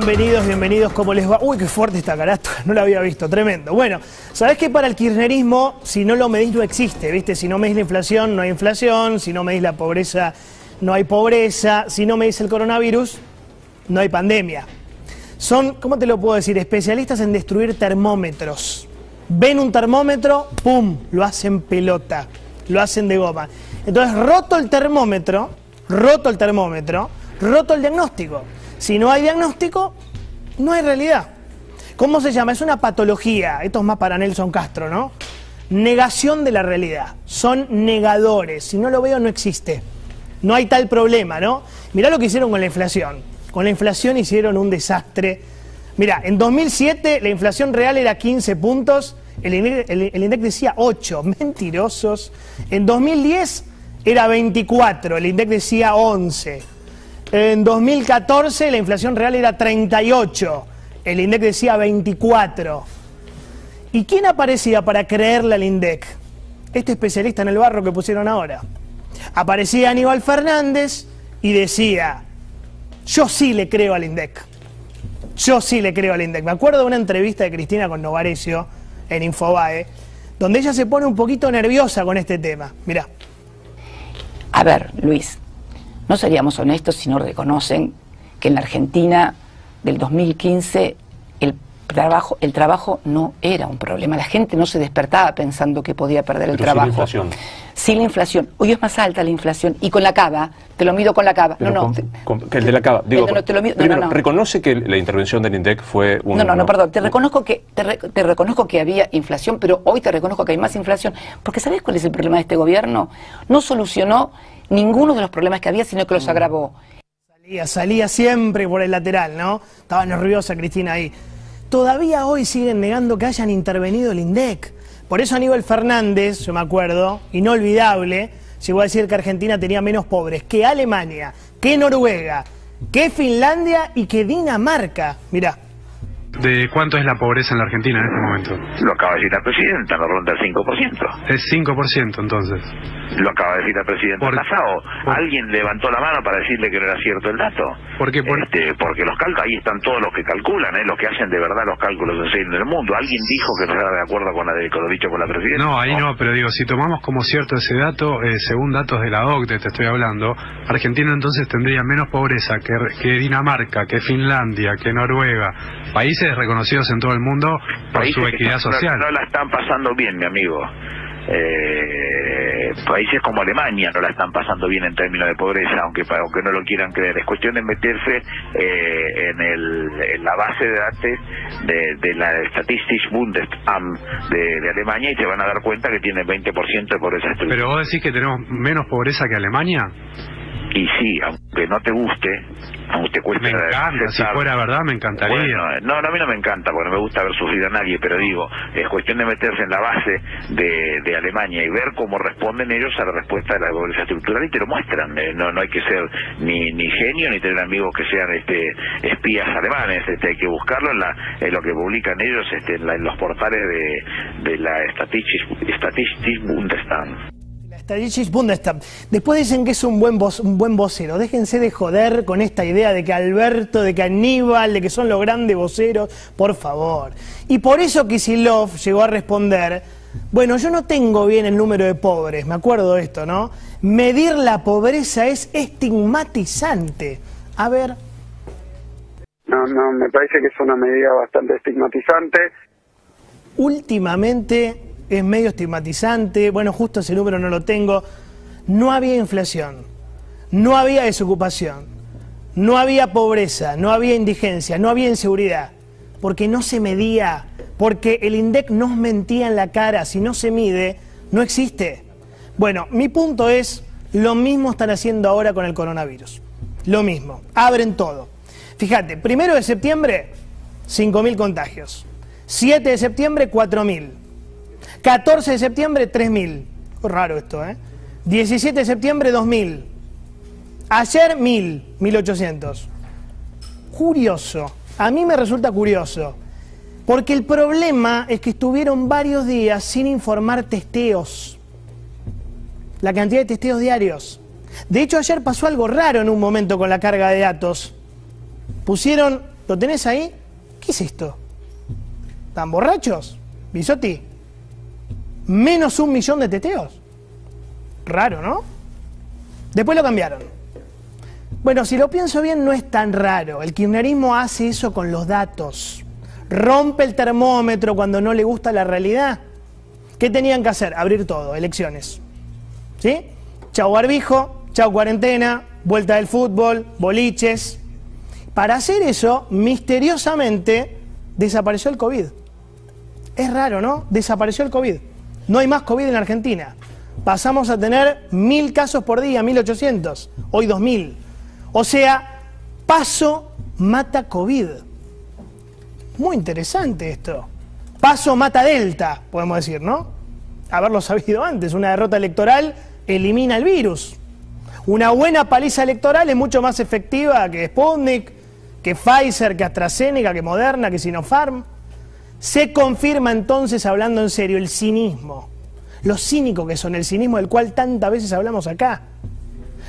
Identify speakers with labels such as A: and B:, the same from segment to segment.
A: Bienvenidos, bienvenidos, ¿cómo les va? Uy, qué fuerte esta carátula, no la había visto, tremendo. Bueno, ¿sabés que para el kirchnerismo, si no lo medís, no existe, ¿viste? Si no medís la inflación, no hay inflación, si no medís la pobreza, no hay pobreza, si no medís el coronavirus, no hay pandemia. Son, ¿cómo te lo puedo decir? Especialistas en destruir termómetros. Ven un termómetro, ¡pum!, lo hacen pelota, lo hacen de goma. Entonces, roto el termómetro, roto el termómetro, roto el diagnóstico. Si no hay diagnóstico, no hay realidad. ¿Cómo se llama? Es una patología. Esto es más para Nelson Castro, ¿no? Negación de la realidad. Son negadores. Si no lo veo, no existe. No hay tal problema, ¿no? Mirá lo que hicieron con la inflación. Con la inflación hicieron un desastre. Mirá, en 2007 la inflación real era 15 puntos, el INDEC, decía 8, mentirosos. En 2010 era 24, el INDEC decía 11. En 2014 la inflación real era 38, el INDEC decía 24. ¿Y quién aparecía para creerle al INDEC? Este especialista en el barro que pusieron ahora. Aparecía Aníbal Fernández y decía, yo sí le creo al INDEC. Yo sí le creo al INDEC. Me acuerdo de una entrevista de Cristina con Novarecio en Infobae, donde ella se pone un poquito nerviosa con este tema. Mirá.
B: A ver, Luis, no seríamos honestos si no reconocen que en la Argentina del 2015 el trabajo, el trabajo no era un problema. La gente no se despertaba pensando que podía perder el
C: Pero sí la
B: trabajo.
C: inflación.
B: Sí, la inflación. Hoy es más alta la inflación. Y con la cava, te lo mido con la cava.
C: Pero
B: no, no.
C: con- con- que el de la cava. Digo,
B: El de- te lo mido- no,
C: primero,
B: no, no.
C: reconoce que la intervención del INDEC fue un...
B: No, no, no, perdón. Te reconozco que te, re- te reconozco que había inflación, pero hoy te reconozco que hay más inflación, porque ¿sabes cuál es el problema de este gobierno? No solucionó ninguno de los problemas que había, sino que los agravó.
A: Salía, salía siempre por el lateral, ¿no? Estaba nerviosa Cristina ahí. Todavía hoy siguen negando que hayan intervenido el INDEC. Por eso Aníbal Fernández, yo me acuerdo, inolvidable, llegó a decir que Argentina tenía menos pobres que Alemania, que Noruega, que Finlandia y que Dinamarca. Mirá.
D: ¿De cuánto es la pobreza en la Argentina en este momento?
E: Lo acaba de decir la presidenta, no ronda el 5%.
D: Es 5% entonces.
E: Lo acaba de decir la presidenta
D: Por-
E: Casado.
D: por-
E: Alguien levantó la mano para decirle que no era cierto el dato.
D: ¿Por qué? Por-
E: Este, porque los cálculos, ahí están todos los que calculan, ¿eh? los que hacen de verdad los cálculos en serio en el mundo. Alguien dijo que no estaba de acuerdo con, la de, con lo dicho por la presidenta.
D: No, ahí no, pero digo, si tomamos como cierto ese dato, eh, según datos de la OCDE, te estoy hablando, Argentina entonces tendría menos pobreza que, que Dinamarca, que Finlandia, que Noruega, países reconocidos en todo el mundo por
E: Países
D: su
E: que
D: equidad
E: están-
D: social.
E: No, la están pasando bien, mi amigo. Eh, países como Alemania no la están pasando bien en términos de pobreza, aunque aunque no lo quieran creer. Es cuestión de meterse eh, en, el, en la base de datos de, de la Statistics Bundesamt de, de Alemania y se van a dar cuenta que tiene 20% de pobreza estructural.
D: Pero vos decís que tenemos menos pobreza que Alemania.
E: Y sí, aunque no te guste, aunque te cueste...
D: Me encanta, si fuera verdad me encantaría.
E: Bueno, eh, no, no, a mí no me encanta, porque no me gusta ver sufrir a nadie, pero digo, es cuestión de meterse en la base de, de Alemania y ver cómo responden ellos a la respuesta de la pobreza estructural y te lo muestran. eh, no, no hay que ser ni, ni genio ni tener amigos que sean este espías alemanes, este, hay que buscarlo en, la, en lo que publican ellos este, en, la- en los portales de, de la Statistics, Statistics Bundesamt.
A: Bundestag. Después dicen que es un buen, voc- un buen vocero. Déjense de joder con esta idea de que Alberto, de que Aníbal, de que son los grandes voceros. Por favor. Y por eso Kisilov llegó a responder, bueno, yo no tengo bien el número de pobres, me acuerdo de esto, ¿no? Medir la pobreza es estigmatizante. A ver,
F: No, no, me parece que es una medida bastante estigmatizante.
A: últimamente es medio estigmatizante, bueno, justo ese número no lo tengo, no había inflación, no había desocupación, no había pobreza, no había indigencia, no había inseguridad, porque no se medía, porque el INDEC nos mentía en la cara, si no se mide, no existe. Bueno, mi punto es, lo mismo están haciendo ahora con el coronavirus, lo mismo, abren todo. Fíjate, primero de septiembre, 5.000 contagios. 7 de septiembre, 4.000. 14 de septiembre, 3.000. Fue raro esto, ¿eh? 17 de septiembre 2000. Ayer 1000, 1800. Curioso. A mí me resulta curioso. Porque el problema es que estuvieron varios días sin informar testeos. La cantidad de testeos diarios. De hecho, ayer pasó algo raro en un momento con la carga de datos. Pusieron, ¿lo tenés ahí? ¿Qué es esto? ¿Están borrachos? Bisotti. Menos un millón de testeos. Raro, ¿no? Después lo cambiaron. Bueno, si lo pienso bien, no es tan raro. El kirchnerismo hace eso con los datos. Rompe el termómetro cuando no le gusta la realidad. ¿Qué tenían que hacer? Abrir todo, elecciones. ¿Sí? Chau barbijo, chau cuarentena, vuelta del fútbol, boliches. Para hacer eso, misteriosamente, desapareció el COVID. Es raro, ¿no? Desapareció el COVID. No hay más COVID en Argentina. Pasamos a tener mil casos por día, 1800, hoy 2000. O sea, paso mata COVID. Muy interesante esto. Paso mata Delta, podemos decir, ¿no? Haberlo sabido antes. Una derrota electoral elimina el virus. Una buena paliza electoral es mucho más efectiva que Sputnik, que Pfizer, que AstraZeneca, que Moderna, que Sinopharm. Se confirma entonces, hablando en serio, el cinismo. Lo cínico que son, el cinismo del cual tantas veces hablamos acá.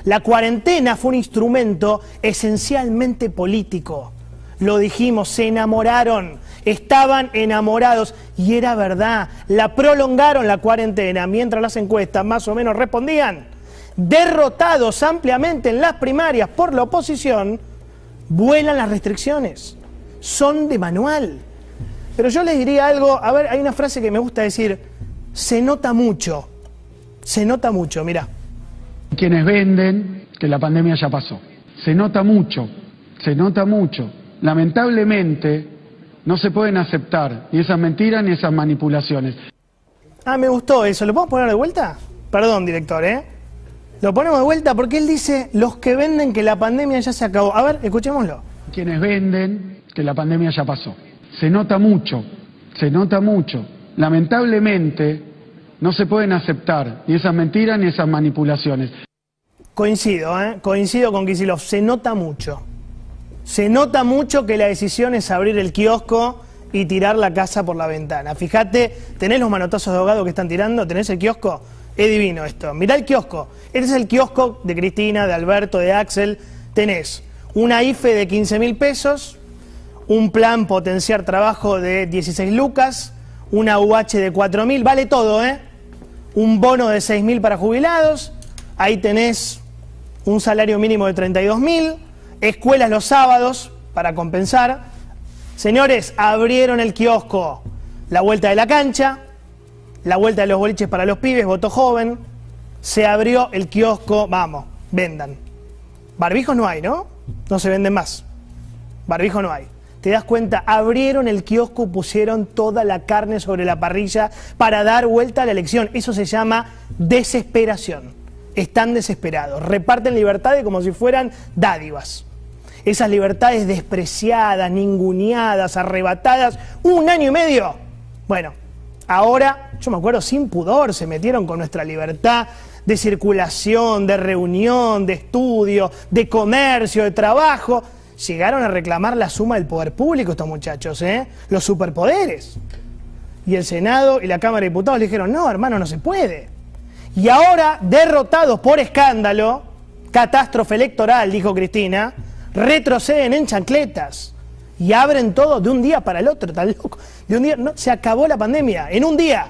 A: La cuarentena fue un instrumento esencialmente político. Lo dijimos, se enamoraron, estaban enamorados y era verdad. La prolongaron la cuarentena mientras las encuestas más o menos respondían. Derrotados ampliamente en las primarias por la oposición, vuelan las restricciones. Son de manual. Pero yo les diría algo, a ver, hay una frase que me gusta decir, se nota mucho, se nota mucho, mira.
G: Quienes venden que la pandemia ya pasó. Se nota mucho, se nota mucho. Lamentablemente no se pueden aceptar ni esas mentiras ni esas manipulaciones.
A: Ah, me gustó eso. ¿Lo podemos poner de vuelta? Perdón, director, ¿eh? Lo ponemos de vuelta porque él dice los que venden que la pandemia ya se acabó. A ver, escuchémoslo.
G: Quienes venden que la pandemia ya pasó. Se nota mucho, se nota mucho. Lamentablemente no se pueden aceptar ni esas mentiras ni esas manipulaciones.
A: Coincido, ¿eh? coincido con Kisilov, se nota mucho. Se nota mucho que la decisión es abrir el kiosco y tirar la casa por la ventana. Fíjate, ¿tenés los manotazos de ahogado que están tirando? ¿Tenés el kiosco? Es divino esto. Mirá el kiosco. Este es el kiosco de Cristina, de Alberto, de Axel. Tenés una IFE de 15 mil pesos, un plan potenciar trabajo de 16 lucas, una UH de 4 mil, vale todo, ¿eh? Un bono de 6 mil para jubilados, ahí tenés un salario mínimo de 32 mil, escuelas los sábados para compensar. Señores, abrieron el kiosco, la vuelta de la cancha, la vuelta de los boliches para los pibes, voto joven, se abrió el kiosco, vamos, vendan. Barbijos no hay, ¿no? No se venden más. Barbijos no hay. Te das cuenta, abrieron el kiosco, pusieron toda la carne sobre la parrilla para dar vuelta a la elección. Eso se llama desesperación. Están desesperados. Reparten libertades como si fueran dádivas. Esas libertades despreciadas, ninguneadas, arrebatadas, un año y medio. Bueno, ahora, yo me acuerdo, sin pudor se metieron con nuestra libertad de circulación, de reunión, de estudio, de comercio, de trabajo. Llegaron a reclamar la suma del poder público estos muchachos, ¿eh? Los superpoderes. Y el Senado y la Cámara de Diputados dijeron, no, hermano, no se puede. Y ahora, derrotados por escándalo, catástrofe electoral, dijo Cristina, retroceden en chancletas y abren todo de un día para el otro, tan loco. De un día, no, se acabó la pandemia, en un día,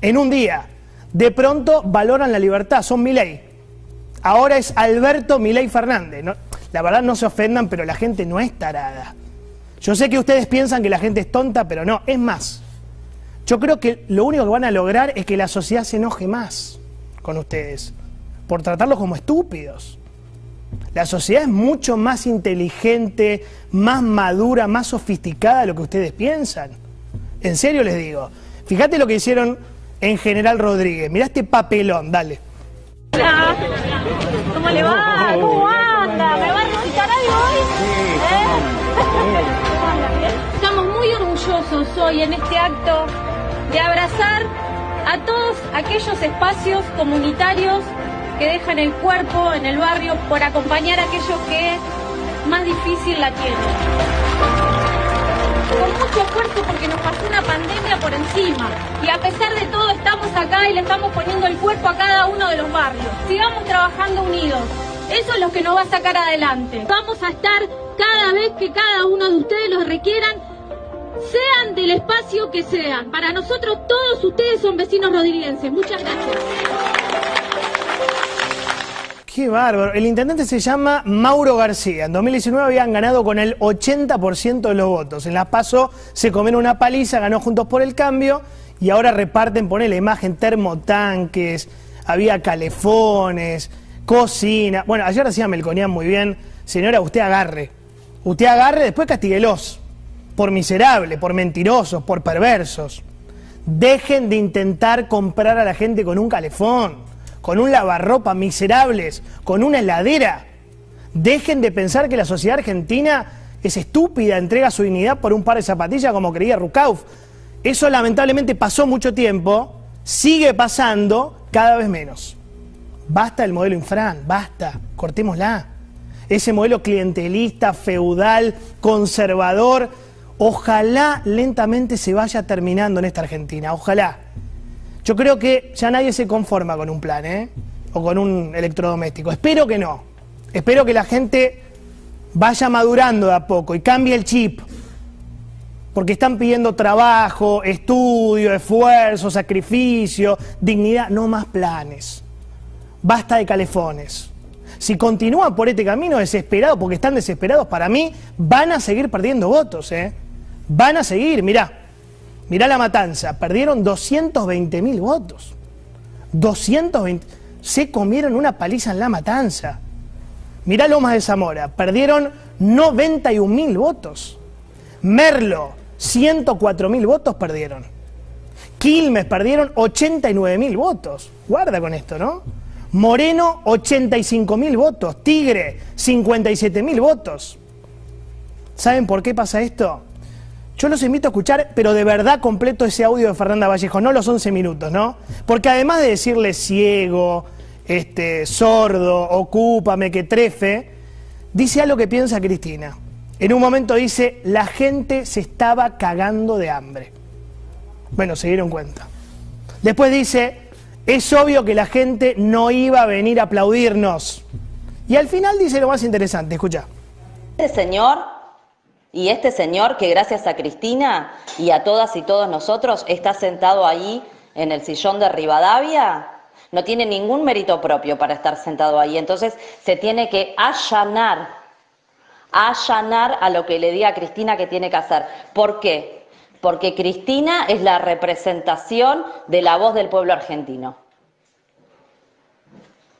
A: en un día. De pronto valoran la libertad, son Milei. Ahora es Alberto Milei Fernández. La verdad no se ofendan, pero la gente no es tarada. Yo sé que ustedes piensan que la gente es tonta, pero no, es más. Yo creo que lo único que van a lograr es que la sociedad se enoje más con ustedes, por tratarlos como estúpidos. La sociedad es mucho más inteligente, más madura, más sofisticada de lo que ustedes piensan. En serio les digo. Fíjate lo que hicieron en General Rodríguez. Mirá este papelón, dale.
H: Hola, ¿cómo le va? ¿Cómo va Estamos muy orgullosos hoy en este acto de abrazar a todos aquellos espacios comunitarios que dejan el cuerpo en el barrio por acompañar a aquellos que más difícil la tienen con mucho esfuerzo porque nos pasó una pandemia por encima. Y a pesar de todo estamos acá y le estamos poniendo el cuerpo a cada uno de los barrios. Sigamos trabajando unidos. Eso es lo que nos va a sacar adelante. Vamos a estar cada vez que cada uno de ustedes lo requieran, sean del espacio que sean. Para nosotros todos ustedes son vecinos rodriguenses. Muchas gracias.
A: Qué bárbaro. El intendente se llama Mauro García. En 2019 habían ganado con el 80% de los votos. En la PASO se comieron una paliza, ganó Juntos por el Cambio y ahora reparten, pone la imagen, termotanques, había calefones, cocina. Bueno, ayer decía Melconian muy bien, señora, usted agarre. Usted agarre, después castiguelos. Por miserable, por mentirosos, por perversos. Dejen de intentar comprar a la gente con un calefón con un lavarropa miserables, con una heladera. Dejen de pensar que la sociedad argentina es estúpida, entrega su dignidad por un par de zapatillas como creía Rukauf. Eso lamentablemente pasó mucho tiempo, sigue pasando cada vez menos. Basta el modelo infran, basta, cortémosla. Ese modelo clientelista, feudal, conservador, ojalá lentamente se vaya terminando en esta Argentina, ojalá. Yo creo que ya nadie se conforma con un plan, ¿eh? O con un electrodoméstico. Espero que no. Espero que la gente vaya madurando de a poco y cambie el chip. Porque están pidiendo trabajo, estudio, esfuerzo, sacrificio, dignidad, no más planes. Basta de calefones. Si continúan por este camino desesperados, porque están desesperados, para mí van a seguir perdiendo votos, ¿eh? Van a seguir, mirá. Mirá la matanza, perdieron 220 mil votos. 220. Se comieron una paliza en la matanza. Mirá Lomas de Zamora, perdieron 91 mil votos. Merlo, 104 mil votos perdieron. Quilmes perdieron 89 mil votos. Guarda con esto, ¿no? Moreno, 85 mil votos. Tigre, 57 mil votos. ¿Saben por qué pasa esto? Yo los invito a escuchar, pero de verdad completo ese audio de Fernanda Vallejo, no los 11 minutos, ¿no? Porque además de decirle ciego, este, sordo, ocúpame, que trefe, dice algo que piensa Cristina. En un momento dice, la gente se estaba cagando de hambre. Bueno, se dieron cuenta. Después dice, es obvio que la gente no iba a venir a aplaudirnos. Y al final dice lo más interesante, escucha.
I: Este señor y este señor que gracias a Cristina y a todas y todos nosotros está sentado ahí en el sillón de Rivadavia, no tiene ningún mérito propio para estar sentado ahí. Entonces se tiene que allanar, allanar a lo que le diga Cristina que tiene que hacer. ¿Por qué? Porque Cristina es la representación de la voz del pueblo argentino.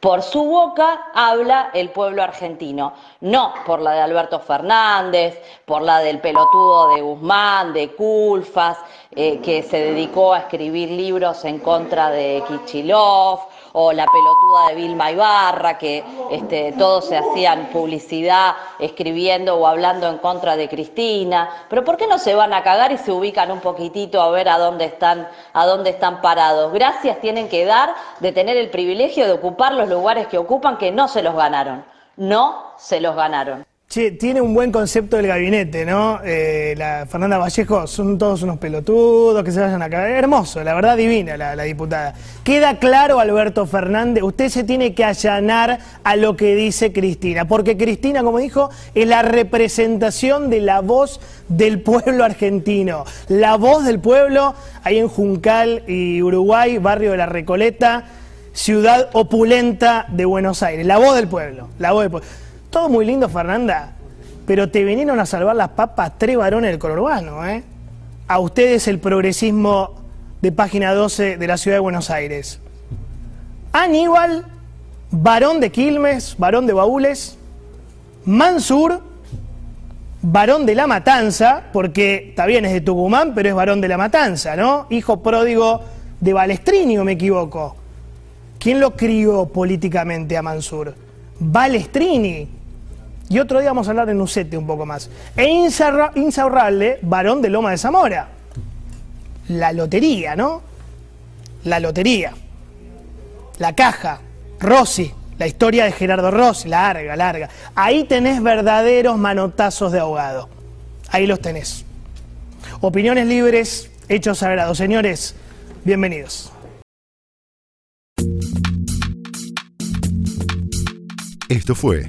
I: Por su boca habla el pueblo argentino, no por la de Alberto Fernández, por la del pelotudo de Guzmán, de Culfas, eh, que se dedicó a escribir libros en contra de Kichilov, o la pelotuda de Vilma Ibarra, que este, todos se hacían publicidad escribiendo o hablando en contra de Cristina. Pero ¿por qué no se van a cagar y se ubican un poquitito a ver a dónde están, a dónde están parados? Gracias tienen que dar de tener el privilegio de ocupar los lugares que ocupan que no se los ganaron. No se los ganaron
A: tiene un buen concepto del gabinete, ¿no? Eh, la Fernanda Vallejo, son todos unos pelotudos que se vayan a caer. Hermoso, la verdad divina la, diputada. Queda claro, Alberto Fernández, usted se tiene que allanar a lo que dice Cristina, porque Cristina, como dijo, es la representación de la voz del pueblo argentino. La voz del pueblo ahí en Juncal y Uruguay, barrio de la Recoleta, ciudad opulenta de Buenos Aires. La voz del pueblo, la voz del pueblo. Todo muy lindo, Fernanda, pero te vinieron a salvar las papas tres varones del conurbano, ¿eh? A ustedes el progresismo de página 12 de la ciudad de Buenos Aires. Aníbal, varón de Quilmes, varón de Baúles. Mansur, varón de La Matanza, porque bien es de Tucumán, pero es varón de La Matanza, ¿no? Hijo pródigo de Balestrini, o me equivoco. ¿Quién lo crió políticamente a Mansur? Balestrini, y otro día vamos a hablar de Nucete un poco más. E Insaurralde, varón de Loma de Zamora. La lotería, ¿no? la lotería, la caja, Rossi, la historia de Gerardo Rossi, larga, larga. Ahí tenés verdaderos manotazos de ahogado. Ahí los tenés. Opiniones libres, hechos sagrados. Señores, bienvenidos.
J: Esto fue